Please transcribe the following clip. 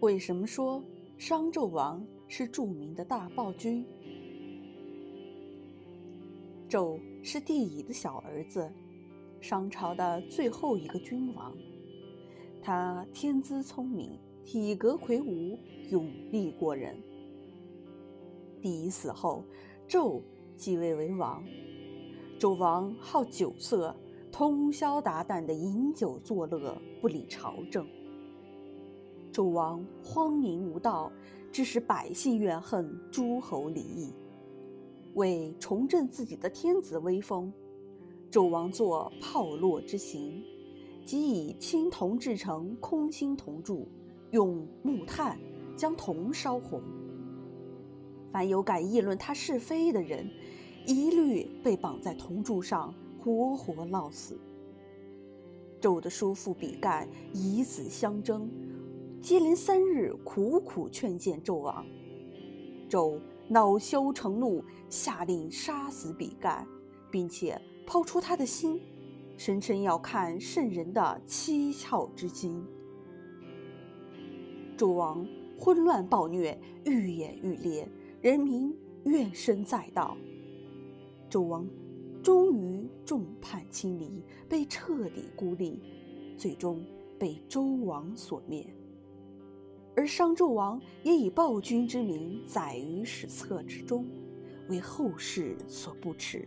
为什么说商纣王是著名的大暴君？纣是帝乙的小儿子，商朝的最后一个君王。他天资聪明，体格魁梧，勇力过人。帝乙死后，纣继位为王。纣王好酒色，通宵达旦的饮酒作乐，不理朝政。纣王荒淫无道，致使百姓怨恨，诸侯离异。为重振自己的天子威风，纣王作炮烙之刑，即以青铜制成空心铜柱，用木炭将铜烧红。凡有敢议论他是非的人，一律被绑在铜柱上，活活烙死。纣的叔父比干以死相争，接连三日苦苦劝谏纣王，纣。恼羞成怒，下令杀死比干，并且抛出他的心，声称要看圣人的七窍之心。纣王昏乱暴虐，愈演愈烈，人民怨声载道。纣王终于众叛亲离，被彻底孤立，最终被周王所灭。而商纣王也以暴君之名载于史册之中，为后世所不齿。